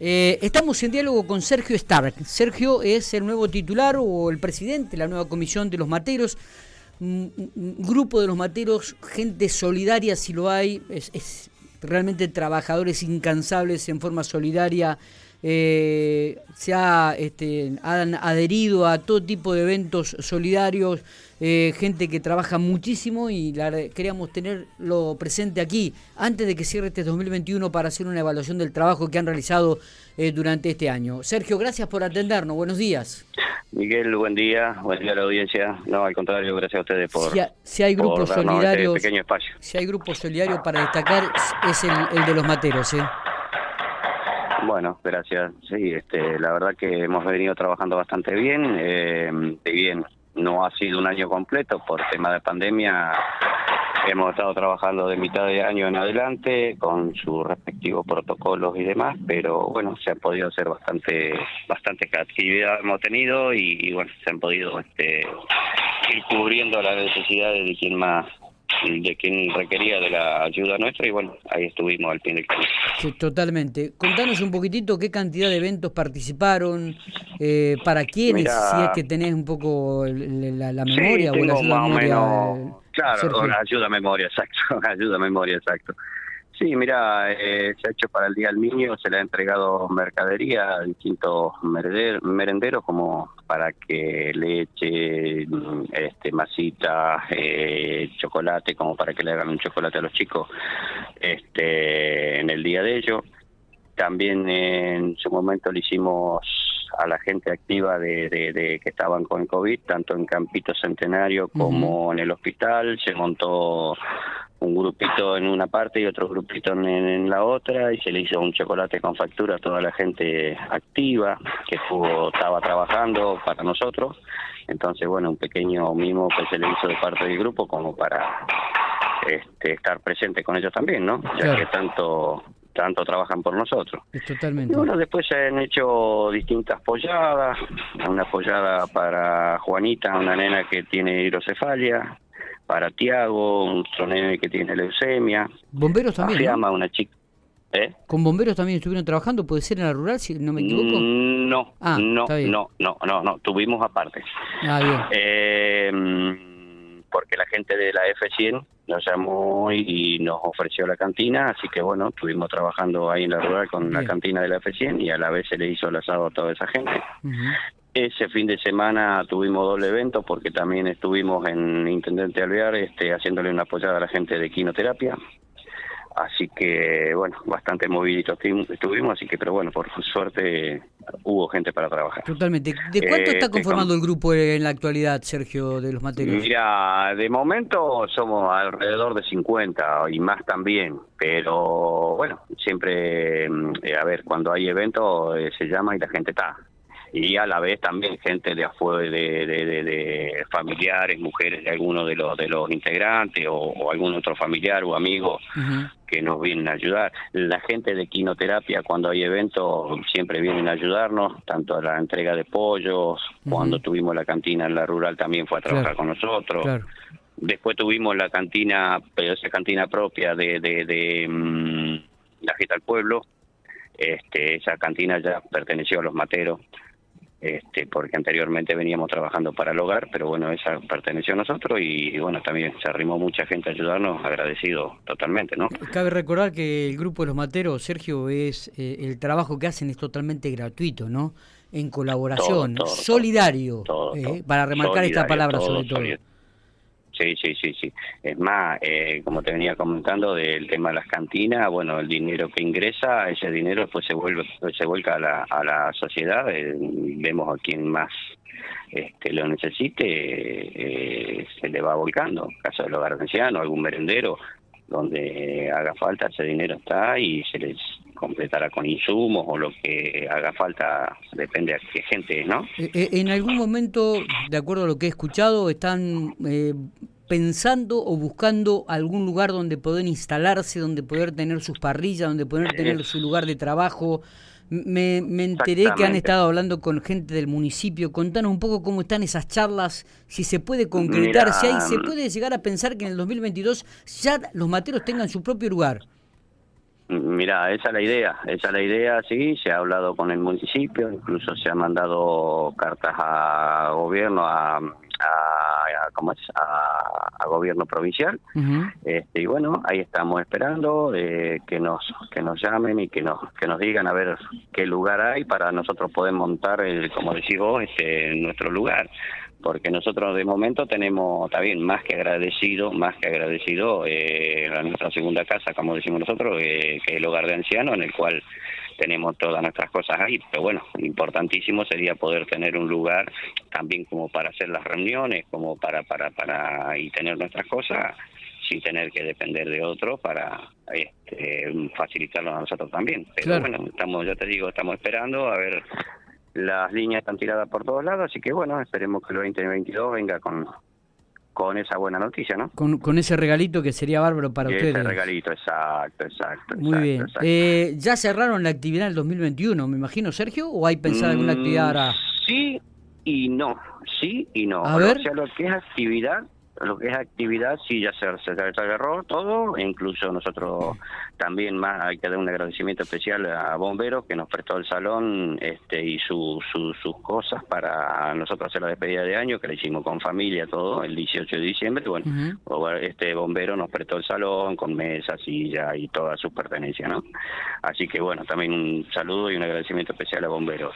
Eh, estamos en diálogo con Sergio Stark. Sergio es el nuevo titular o el presidente de la nueva comisión de los materos. Un, grupo de los materos, gente solidaria si lo hay, es, realmente trabajadores incansables en forma solidaria. Eh, se ha, este, han adherido a todo tipo de eventos solidarios, eh, gente que trabaja muchísimo y la, queríamos tenerlo presente aquí antes de que cierre este 2021 para hacer una evaluación del trabajo que han realizado eh, durante este año. Sergio, gracias por atendernos. Buenos días. Miguel, buen día. Buen día a la audiencia. No, al contrario, gracias a ustedes por. Si, hay grupos este solidarios. pequeño espacio. Si hay grupos solidarios para destacar, es el, de los materos, ¿eh? Bueno, gracias. Sí, este, la verdad que hemos venido trabajando bastante bien. Eh, bien no ha sido un año completo por tema de pandemia. Hemos estado trabajando de mitad de año en adelante con sus respectivos protocolos y demás, pero bueno, se ha podido hacer bastante bastante actividad hemos tenido y, bueno, se han podido este, ir cubriendo las necesidades de quien más de quien requería de la ayuda nuestra y bueno, ahí estuvimos al fin del camino. Sí, totalmente. Contanos un poquitito qué cantidad de eventos participaron, eh, para quiénes, si es que tenés un poco la, memoria o la ayuda memoria. claro, la ayuda a memoria, exacto, ayuda a memoria, exacto. Sí, mira, eh, se ha hecho para el Día del Niño, se le ha entregado mercadería a distintos merenderos como para que leche, este, masita, eh, chocolate, como para que le hagan un chocolate a los chicos este, en el día de ellos. También en su momento le hicimos a la gente activa de, que estaban con COVID, tanto en Campito Centenario como en el hospital. Se montó un grupito en una parte y otro grupito en, la otra y se le hizo un chocolate con factura a toda la gente activa que estaba trabajando para nosotros. Entonces, bueno, un pequeño mimo que se le hizo de parte del grupo como para este, estar presente con ellos también, ¿no? Ya que tanto tanto trabajan por nosotros. totalmente. Y bueno, después se han hecho distintas polladas, una pollada para Juanita, una nena que tiene hidrocefalia, para Tiago, un nene que tiene leucemia. Bomberos también. Se llama una chica. ¿Eh? ¿Con bomberos también estuvieron trabajando? ¿Puede ser en la rural, si no me equivoco? Mm, no, ah, no, no, no, no, no, tuvimos aparte. Ah, bien. Eh, porque la gente de la F100 nos llamó y nos ofreció la cantina, así que bueno, estuvimos trabajando ahí en la rural con la cantina de la F100 y a la vez se le hizo el asado a toda esa gente. Ese fin de semana tuvimos doble evento porque también estuvimos en Intendente Alvear este, haciéndole una apoyada a la gente de quinoterapia. Así que, bueno, bastante moviditos estuvimos, así que, pero bueno, por suerte hubo gente para trabajar. Totalmente. ¿De cuánto está este, conformando el grupo en la actualidad, Sergio, de los materiales? Mira, de momento somos alrededor de 50 y más también, pero bueno, siempre, mm, eh, a ver, cuando hay eventos eh, se llama y la gente está y a la vez también gente de afuera de, de, familiares mujeres de alguno de los de los integrantes o, algún otro familiar o amigo que nos vienen a ayudar. La gente de quinoterapia cuando hay eventos siempre vienen a ayudarnos tanto a la entrega de pollos cuando tuvimos la cantina en la rural también fue a trabajar con nosotros. Después tuvimos la cantina pero esa cantina propia de de, de mm, la Gita al Pueblo este, esa cantina ya perteneció a los materos este, porque anteriormente veníamos trabajando para el hogar, pero bueno, esa perteneció a nosotros y, bueno, también se arrimó mucha gente a ayudarnos, agradecido totalmente, ¿no? Cabe recordar que el grupo de los materos, Sergio, es eh, el trabajo que hacen es totalmente gratuito, ¿no? En colaboración, solidario, eh, para remarcar esta palabra sobre todo. Sí, sí, sí, sí. Es más, eh, como te venía comentando del tema de las cantinas, bueno, el dinero que ingresa, ese dinero después se vuelve, se vuelca a la, a la sociedad. Eh, vemos a quien más este, lo necesite, eh, se le va volcando. Caso del hogar anciano, algún merendero, donde haga falta, ese dinero está y se les completará con insumos o lo que haga falta, depende de qué gente, ¿no? Eh, eh, en algún momento, de acuerdo a lo que he escuchado, están eh, pensando o buscando algún lugar donde poder instalarse, donde poder tener sus parrillas, donde poder tener su lugar de trabajo. Me, me enteré que han estado hablando con gente del municipio. Contanos un poco cómo están esas charlas, si se puede concretar, si hay, se puede llegar a pensar que en el 2022 ya los materos tengan su propio lugar. Mira, esa es la idea, esa es la idea, sí, se ha hablado con el municipio, incluso se ha mandado cartas a gobierno, a, a, ¿cómo es? a, gobierno provincial, este, y bueno, ahí estamos esperando eh, que nos que nos llamen y que nos que nos digan a ver qué lugar hay para nosotros poder montar, el, como decís vos, este, nuestro lugar porque nosotros de momento tenemos, está bien, más que agradecido, más que agradecido, eh, a nuestra segunda casa, como decimos nosotros, eh, que es el hogar de ancianos, en el cual tenemos todas nuestras cosas ahí, pero bueno, importantísimo sería poder tener un lugar también como para hacer las reuniones, como para, para, para, y tener nuestras cosas sin tener que depender de otro para este, facilitarlo a nosotros también. Pero bueno, estamos, ya te digo, estamos esperando a ver las líneas están tiradas por todos lados, así que bueno, esperemos que el 2022 venga con, con esa buena noticia, ¿no? Con, con ese regalito que sería bárbaro para ustedes. Ese regalito, exacto, exacto. Muy bien. Eh, ¿Ya cerraron la actividad del 2021, me imagino, Sergio? ¿O hay pensado alguna mm, actividad ahora? Sí y no, sí y no. A ver. O sea, lo que es actividad, lo que es actividad sí ya se, se, agarró todo, e incluso nosotros también más hay que dar un agradecimiento especial a Bomberos que nos prestó el salón este y sus cosas para nosotros hacer la despedida de año, que la hicimos con familia todo el 18 de diciembre, bueno, este bombero nos prestó el salón con mesa, silla y todas sus pertenencias, ¿no? Así que bueno, también un saludo y un agradecimiento especial a Bomberos.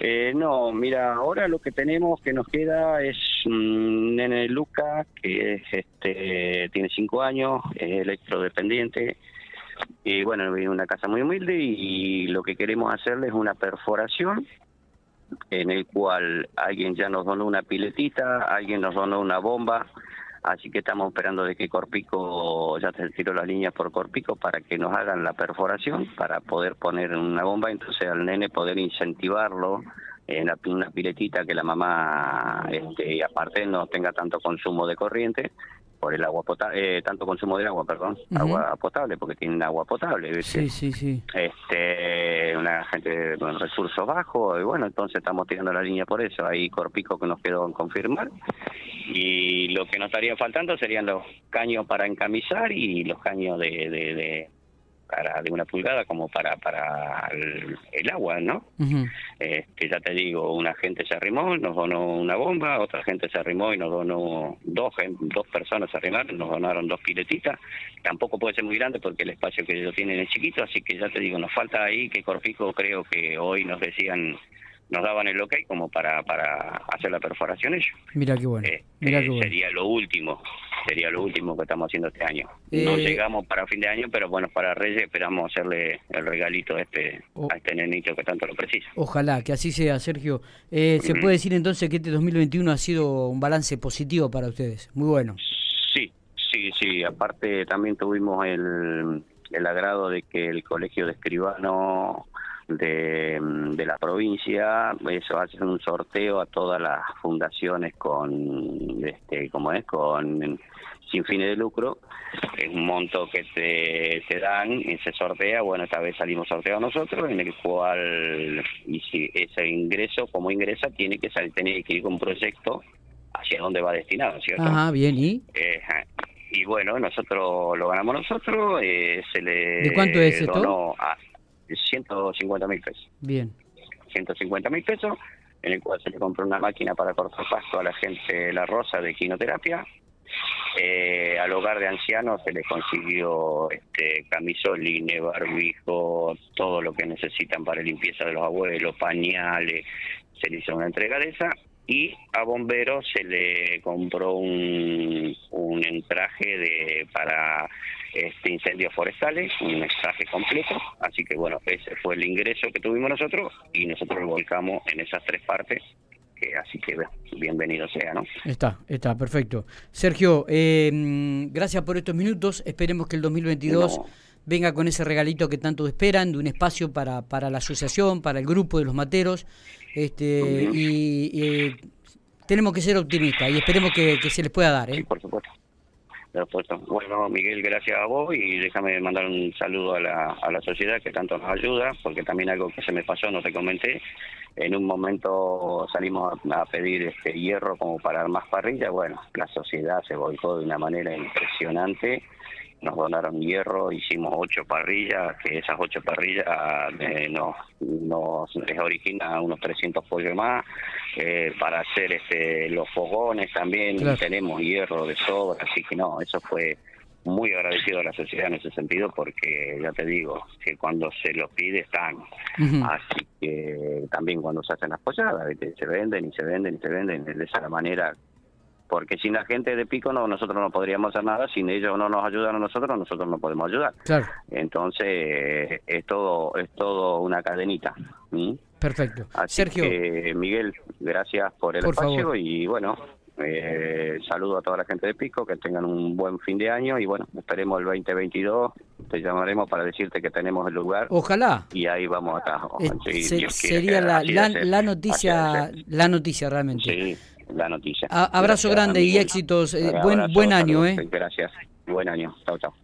Eh, no, mira, ahora lo que tenemos que nos queda es un nene Luca, que este, tiene cinco años, es electrodependiente, y bueno, vive en una casa muy humilde y lo que queremos hacerle es una perforación en el cual alguien ya nos donó una piletita, alguien nos donó una bomba, así que estamos esperando de que Corpico, ya te tiro las líneas por Corpico para que nos hagan la perforación para poder poner una bomba, entonces al nene poder incentivarlo en una piletita que la mamá este, aparte no tenga tanto consumo de corriente por el agua potable, eh, tanto consumo de agua, perdón, agua potable, porque tienen agua potable. Sí, sí, sí. Este, una gente con recursos bajos, y bueno, entonces estamos tirando la línea por eso. Hay Corpico que nos quedó en confirmar. Y lo que nos estaría faltando serían los caños para encamisar y los caños de, de para de una pulgada como para para el, agua, ¿no? este, ya te digo, una gente se arrimó, nos donó una bomba, otra gente se arrimó y nos donó dos dos personas se arrimaron, nos donaron dos piletitas. Tampoco puede ser muy grande porque el espacio que ellos tienen es chiquito, así que ya te digo, nos falta ahí que Corpico creo que hoy nos decían nos daban el ok como para, para hacer la perforación ellos. Mira qué bueno. Eh, Mira qué Sería lo último, sería lo último que estamos haciendo este año. No eh, llegamos para fin de año, pero bueno, para Reyes esperamos hacerle el regalito a este, a este nenito que tanto lo precisa. Ojalá, que así sea, Sergio. Eh, ¿Se puede decir entonces que este 2021 ha sido un balance positivo para ustedes? Muy bueno. Sí, sí, sí. Aparte también tuvimos el, el agrado de que el Colegio de Escribano de, de la provincia, eso hace un sorteo a todas las fundaciones con, este, como es, con sin fines de lucro, es un monto que te, te dan y se sortea, bueno, esta vez salimos sorteados nosotros, en el cual, y si ese ingreso, como ingresa, tiene que salir, tiene que ir con un proyecto hacia dónde va destinado, ¿cierto? Ajá, bien, ¿y? Eh, y bueno, nosotros lo ganamos nosotros, eh, se le... ¿De cuánto es esto? 150 mil pesos. Bien. 150 mil pesos, en el cual se le compró una máquina para cortar pasto a la gente de La Rosa de quinoterapia. Eh, al hogar de ancianos se les consiguió este, camisolines, barbijo, todo lo que necesitan para limpieza de los abuelos, pañales, se le hizo una entrega de esa y a bomberos se le compró un, un entraje de para este incendios forestales, un extraje completo, así que bueno, ese fue el ingreso que tuvimos nosotros y nosotros lo volcamos en esas tres partes que así que bienvenido sea, ¿no? Está, está, perfecto. Sergio, eh, gracias por estos minutos, esperemos que el 2022 venga con ese regalito que tanto esperan, de un espacio para, para la asociación, para el grupo de los materos, este, y, tenemos que ser optimistas y esperemos que, se les pueda dar. ¿eh? Sí, por supuesto. Bueno, Miguel, gracias a vos y déjame mandar un saludo a la, a la sociedad que tanto nos ayuda, porque también algo que se me pasó, no te comenté, en un momento salimos a, pedir este hierro como para más parrilla, bueno, la sociedad se volcó de una manera impresionante nos donaron hierro, hicimos ocho parrillas, que esas ocho parrillas eh, nos, nos les origina unos 300 pollos más. Eh, para hacer este los fogones también tenemos hierro de sobra, así que no, eso fue muy agradecido a la sociedad en ese sentido porque ya te digo que cuando se los pide están. Así que también cuando se hacen las posadas se venden y se venden y se venden de esa manera porque sin la gente de Pico no nosotros no podríamos hacer nada, sin ellos no nos ayudan a nosotros, nosotros no podemos ayudar. Claro. Entonces es todo es todo una cadenita. Perfecto. Sergio. Miguel, gracias por el espacio y bueno, eh, saludo a toda la gente de Pico, que tengan un buen fin de año y bueno, esperemos el 2022, te llamaremos para decirte que tenemos el lugar. Ojalá. Y ahí vamos a eh, sería la, la, noticia, la noticia realmente. Sí, la noticia. abrazo grande y éxitos. Eh, buen buen año, ¿eh? Gracias. Buen año. Chao, chao.